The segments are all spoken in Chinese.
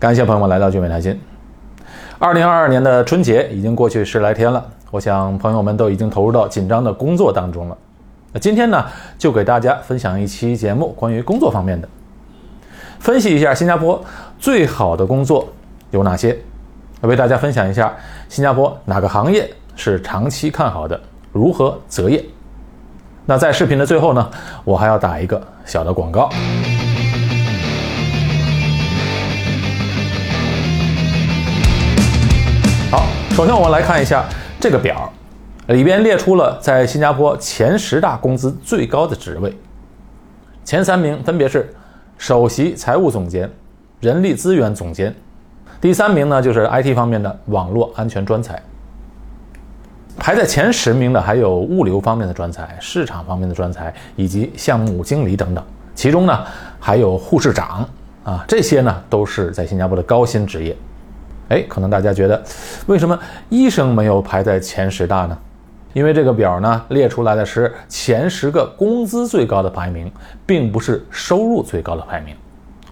感谢朋友们来到聚美谈心。二零二二年的春节已经过去十来天了，我想朋友们都已经投入到紧张的工作当中了。那今天呢，就给大家分享一期节目，关于工作方面的，分析一下新加坡最好的工作有哪些，为大家分享一下新加坡哪个行业是长期看好的，如何择业。那在视频的最后呢，我还要打一个小的广告。好，首先我们来看一下这个表，里边列出了在新加坡前十大工资最高的职位，前三名分别是首席财务总监、人力资源总监，第三名呢就是 IT 方面的网络安全专才。排在前十名的还有物流方面的专才、市场方面的专才以及项目经理等等，其中呢还有护士长啊，这些呢都是在新加坡的高薪职业。哎，可能大家觉得，为什么医生没有排在前十大呢？因为这个表呢列出来的是前十个工资最高的排名，并不是收入最高的排名。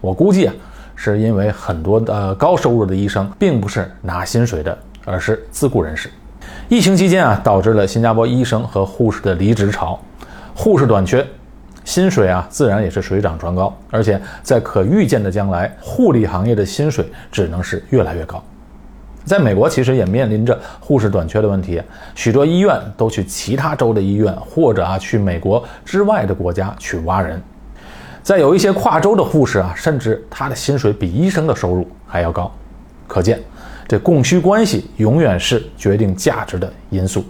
我估计啊，是因为很多的高收入的医生并不是拿薪水的，而是自雇人士。疫情期间啊，导致了新加坡医生和护士的离职潮，护士短缺。薪水啊，自然也是水涨船高，而且在可预见的将来，护理行业的薪水只能是越来越高。在美国，其实也面临着护士短缺的问题，许多医院都去其他州的医院，或者啊去美国之外的国家去挖人。在有一些跨州的护士啊，甚至他的薪水比医生的收入还要高。可见，这供需关系永远是决定价值的因素。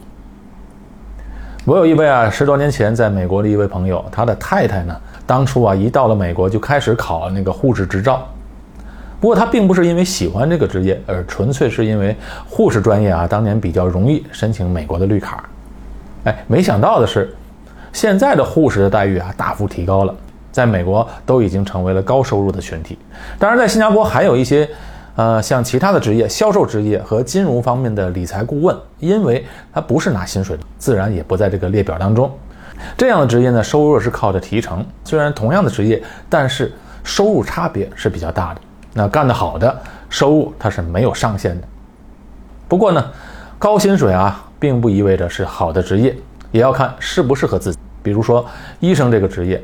我有一位啊，十多年前在美国的一位朋友，他的太太呢，当初啊一到了美国就开始考那个护士执照。不过他并不是因为喜欢这个职业，而纯粹是因为护士专业啊当年比较容易申请美国的绿卡。哎，没想到的是，现在的护士的待遇啊大幅提高了，在美国都已经成为了高收入的群体。当然，在新加坡还有一些。呃，像其他的职业、销售职业和金融方面的理财顾问，因为他不是拿薪水的，自然也不在这个列表当中。这样的职业呢，收入是靠着提成，虽然同样的职业，但是收入差别是比较大的。那干得好的，收入它是没有上限的。不过呢，高薪水啊，并不意味着是好的职业，也要看适不适合自己。比如说医生这个职业。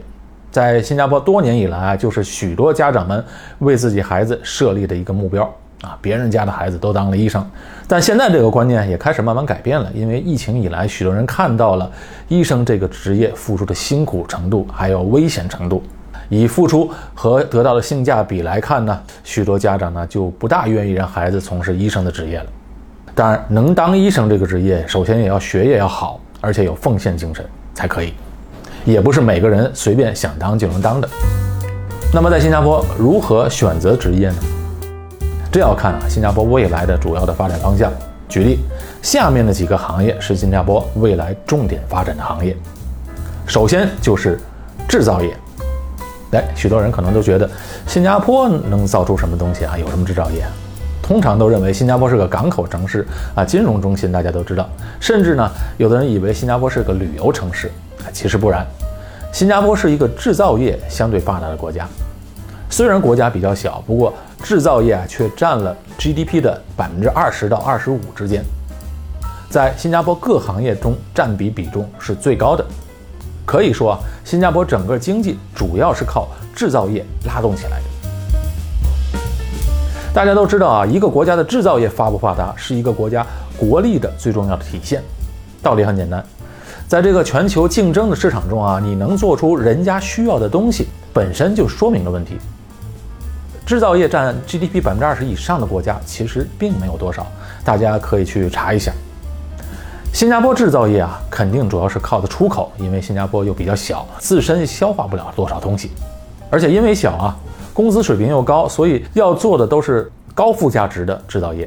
在新加坡多年以来啊，就是许多家长们为自己孩子设立的一个目标啊。别人家的孩子都当了医生，但现在这个观念也开始慢慢改变了。因为疫情以来，许多人看到了医生这个职业付出的辛苦程度，还有危险程度。以付出和得到的性价比来看呢，许多家长呢就不大愿意让孩子从事医生的职业了。当然，能当医生这个职业，首先也要学业要好，而且有奉献精神才可以。也不是每个人随便想当就能当的。那么在新加坡如何选择职业呢？这要看啊新加坡未来的主要的发展方向。举例，下面的几个行业是新加坡未来重点发展的行业。首先就是制造业。哎，许多人可能都觉得新加坡能造出什么东西啊？有什么制造业？通常都认为新加坡是个港口城市啊，金融中心，大家都知道。甚至呢，有的人以为新加坡是个旅游城市。其实不然，新加坡是一个制造业相对发达的国家。虽然国家比较小，不过制造业啊却占了 GDP 的百分之二十到二十五之间，在新加坡各行业中占比比重是最高的。可以说啊，新加坡整个经济主要是靠制造业拉动起来的。大家都知道啊，一个国家的制造业发不发达，是一个国家国力的最重要的体现。道理很简单。在这个全球竞争的市场中啊，你能做出人家需要的东西，本身就说明了问题。制造业占 GDP 百分之二十以上的国家其实并没有多少，大家可以去查一下。新加坡制造业啊，肯定主要是靠的出口，因为新加坡又比较小，自身消化不了多少东西，而且因为小啊，工资水平又高，所以要做的都是高附加值的制造业，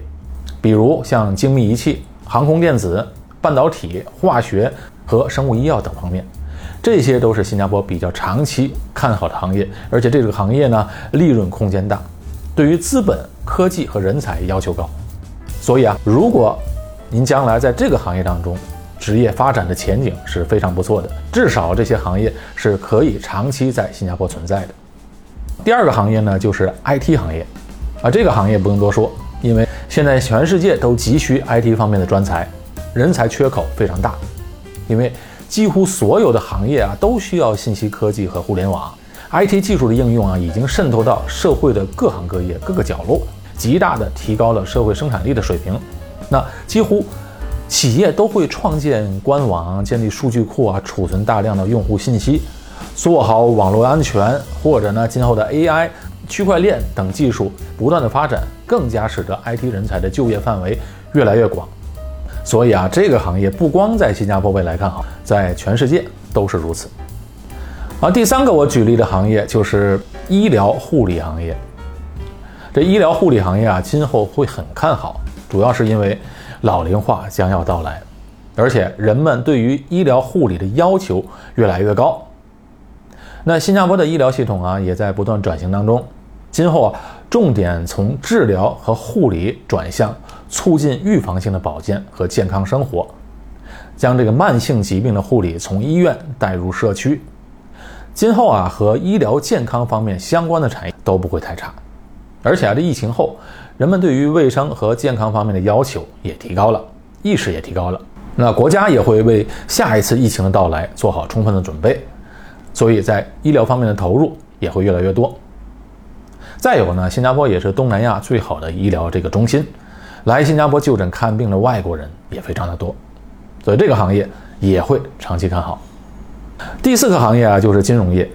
比如像精密仪器、航空电子、半导体、化学。和生物医药等方面，这些都是新加坡比较长期看好的行业，而且这个行业呢，利润空间大，对于资本、科技和人才要求高。所以啊，如果您将来在这个行业当中，职业发展的前景是非常不错的，至少这些行业是可以长期在新加坡存在的。第二个行业呢，就是 IT 行业，啊，这个行业不用多说，因为现在全世界都急需 IT 方面的专才，人才缺口非常大，因为几乎所有的行业啊都需要信息科技和互联网，IT 技术的应用啊已经渗透到社会的各行各业各个角落，极大的提高了社会生产力的水平。那几乎企业都会创建官网、建立数据库啊，储存大量的用户信息，做好网络安全，或者呢今后的 AI。区块链等技术不断的发展，更加使得 IT 人才的就业范围越来越广。所以啊，这个行业不光在新加坡未来看好，在全世界都是如此。而第三个我举例的行业就是医疗护理行业。这医疗护理行业啊，今后会很看好，主要是因为老龄化将要到来，而且人们对于医疗护理的要求越来越高。那新加坡的医疗系统啊，也在不断转型当中。今后啊，重点从治疗和护理转向促进预防性的保健和健康生活，将这个慢性疾病的护理从医院带入社区。今后啊，和医疗健康方面相关的产业都不会太差。而且啊，这疫情后，人们对于卫生和健康方面的要求也提高了，意识也提高了。那国家也会为下一次疫情的到来做好充分的准备。所以在医疗方面的投入也会越来越多。再有呢，新加坡也是东南亚最好的医疗这个中心，来新加坡就诊看病的外国人也非常的多，所以这个行业也会长期看好。第四个行业啊，就是金融业。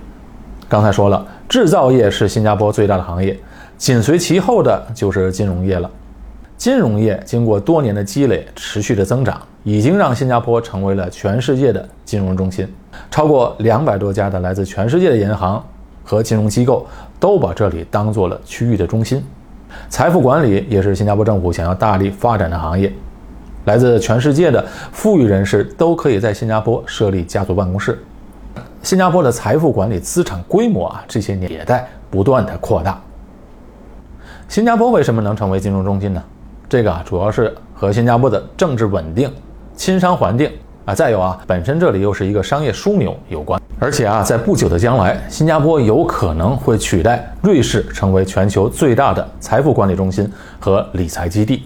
刚才说了，制造业是新加坡最大的行业，紧随其后的就是金融业了。金融业经过多年的积累，持续的增长，已经让新加坡成为了全世界的金融中心。超过两百多家的来自全世界的银行和金融机构都把这里当做了区域的中心。财富管理也是新加坡政府想要大力发展的行业。来自全世界的富裕人士都可以在新加坡设立家族办公室。新加坡的财富管理资产规模啊，这些年也在不断的扩大。新加坡为什么能成为金融中心呢？这个啊，主要是和新加坡的政治稳定、亲商环境啊，再有啊，本身这里又是一个商业枢纽有关。而且啊，在不久的将来，新加坡有可能会取代瑞士成为全球最大的财富管理中心和理财基地。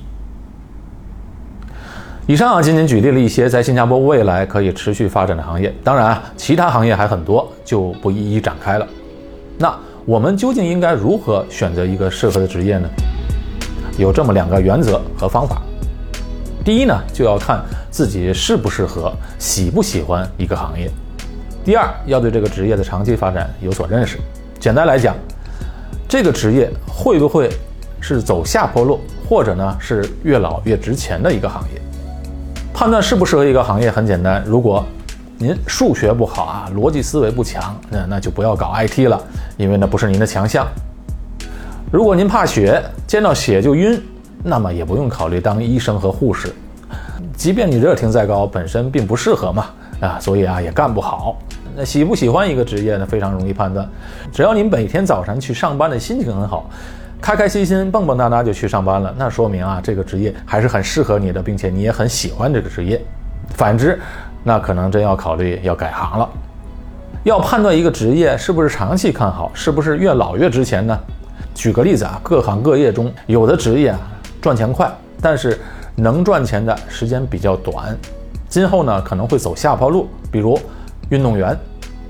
以上啊，仅仅举例了一些在新加坡未来可以持续发展的行业，当然啊，其他行业还很多，就不一一展开了。那我们究竟应该如何选择一个适合的职业呢？有这么两个原则和方法。第一呢，就要看自己适不适合、喜不喜欢一个行业；第二，要对这个职业的长期发展有所认识。简单来讲，这个职业会不会是走下坡路，或者呢是越老越值钱的一个行业？判断适不适合一个行业很简单，如果您数学不好啊，逻辑思维不强，那那就不要搞 IT 了，因为那不是您的强项。如果您怕血，见到血就晕，那么也不用考虑当医生和护士。即便你热情再高，本身并不适合嘛，啊，所以啊也干不好。那喜不喜欢一个职业呢？非常容易判断，只要您每天早晨去上班的心情很好，开开心心、蹦蹦哒哒就去上班了，那说明啊这个职业还是很适合你的，并且你也很喜欢这个职业。反之，那可能真要考虑要改行了。要判断一个职业是不是长期看好，是不是越老越值钱呢？举个例子啊，各行各业中有的职业啊赚钱快，但是能赚钱的时间比较短，今后呢可能会走下坡路。比如运动员，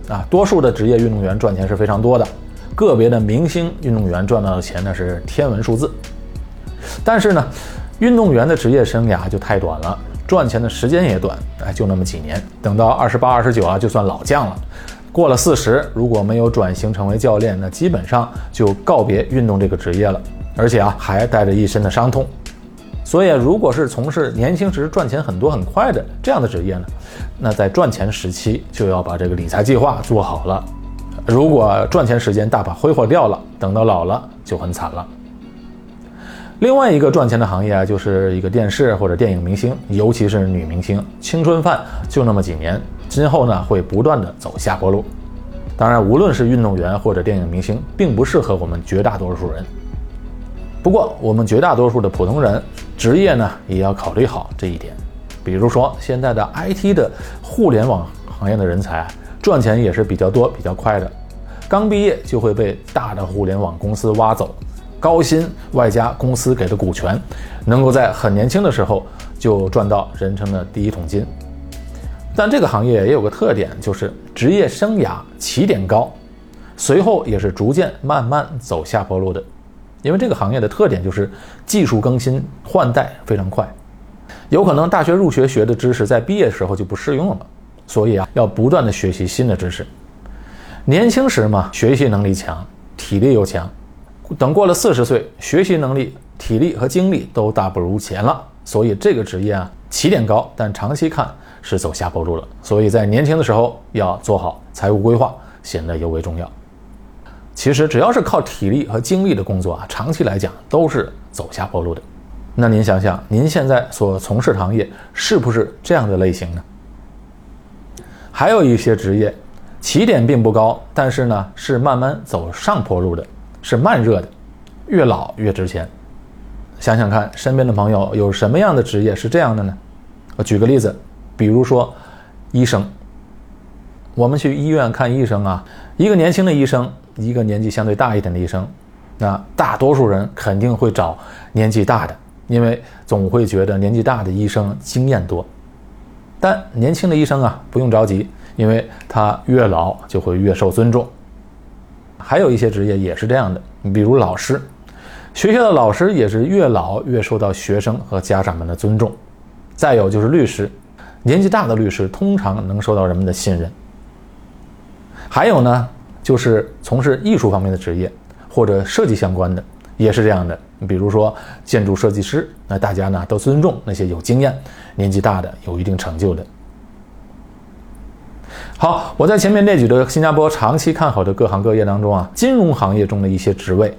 啊，多数的职业运动员赚钱是非常多的，个别的明星运动员赚到的钱呢是天文数字。但是呢，运动员的职业生涯就太短了，赚钱的时间也短，哎，就那么几年，等到二十八、二十九啊，就算老将了。过了四十，如果没有转型成为教练，那基本上就告别运动这个职业了，而且啊还带着一身的伤痛。所以，如果是从事年轻时赚钱很多很快的这样的职业呢，那在赚钱时期就要把这个理财计划做好了。如果赚钱时间大把挥霍掉了，等到老了就很惨了。另外一个赚钱的行业啊，就是一个电视或者电影明星，尤其是女明星，青春饭就那么几年。今后呢会不断的走下坡路，当然，无论是运动员或者电影明星，并不适合我们绝大多数人。不过，我们绝大多数的普通人职业呢，也要考虑好这一点。比如说，现在的 IT 的互联网行业的人才赚钱也是比较多、比较快的，刚毕业就会被大的互联网公司挖走，高薪外加公司给的股权，能够在很年轻的时候就赚到人生的第一桶金。但这个行业也有个特点，就是职业生涯起点高，随后也是逐渐慢慢走下坡路的。因为这个行业的特点就是技术更新换代非常快，有可能大学入学学的知识在毕业时候就不适用了，所以啊，要不断的学习新的知识。年轻时嘛，学习能力强，体力又强，等过了四十岁，学习能力、体力和精力都大不如前了，所以这个职业啊，起点高，但长期看。是走下坡路了，所以在年轻的时候要做好财务规划，显得尤为重要。其实只要是靠体力和精力的工作啊，长期来讲都是走下坡路的。那您想想，您现在所从事行业是不是这样的类型呢？还有一些职业，起点并不高，但是呢是慢慢走上坡路的，是慢热的，越老越值钱。想想看，身边的朋友有什么样的职业是这样的呢？我举个例子。比如说，医生，我们去医院看医生啊，一个年轻的医生，一个年纪相对大一点的医生，那大多数人肯定会找年纪大的，因为总会觉得年纪大的医生经验多。但年轻的医生啊，不用着急，因为他越老就会越受尊重。还有一些职业也是这样的，比如老师，学校的老师也是越老越受到学生和家长们的尊重。再有就是律师。年纪大的律师通常能受到人们的信任。还有呢，就是从事艺术方面的职业或者设计相关的，也是这样的。比如说建筑设计师，那大家呢都尊重那些有经验、年纪大的、有一定成就的。好，我在前面列举的新加坡长期看好的各行各业当中啊，金融行业中的一些职位，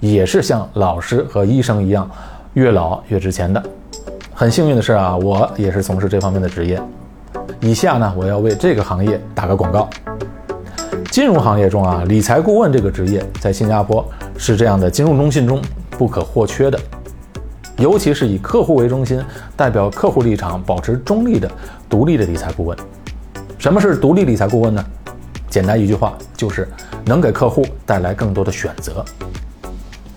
也是像老师和医生一样，越老越值钱的。很幸运的是啊，我也是从事这方面的职业。以下呢，我要为这个行业打个广告。金融行业中啊，理财顾问这个职业在新加坡是这样的金融中心中不可或缺的，尤其是以客户为中心，代表客户立场，保持中立的独立的理财顾问。什么是独立理财顾问呢？简单一句话，就是能给客户带来更多的选择。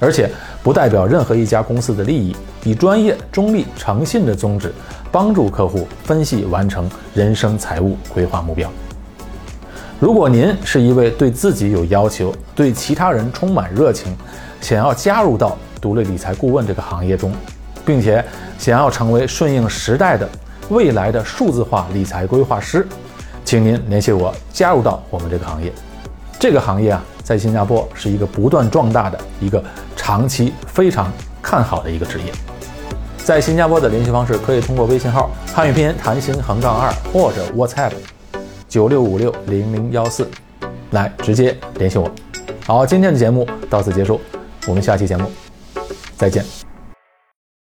而且不代表任何一家公司的利益，以专业、中立、诚信的宗旨，帮助客户分析完成人生财务规划目标。如果您是一位对自己有要求、对其他人充满热情，想要加入到独立理财顾问这个行业中，并且想要成为顺应时代的未来的数字化理财规划师，请您联系我，加入到我们这个行业。这个行业啊。在新加坡是一个不断壮大的一个长期非常看好的一个职业。在新加坡的联系方式可以通过微信号汉语拼音谭鑫横杠二或者 WhatsApp 九六五六零零幺四来直接联系我。好，今天的节目到此结束，我们下期节目再见。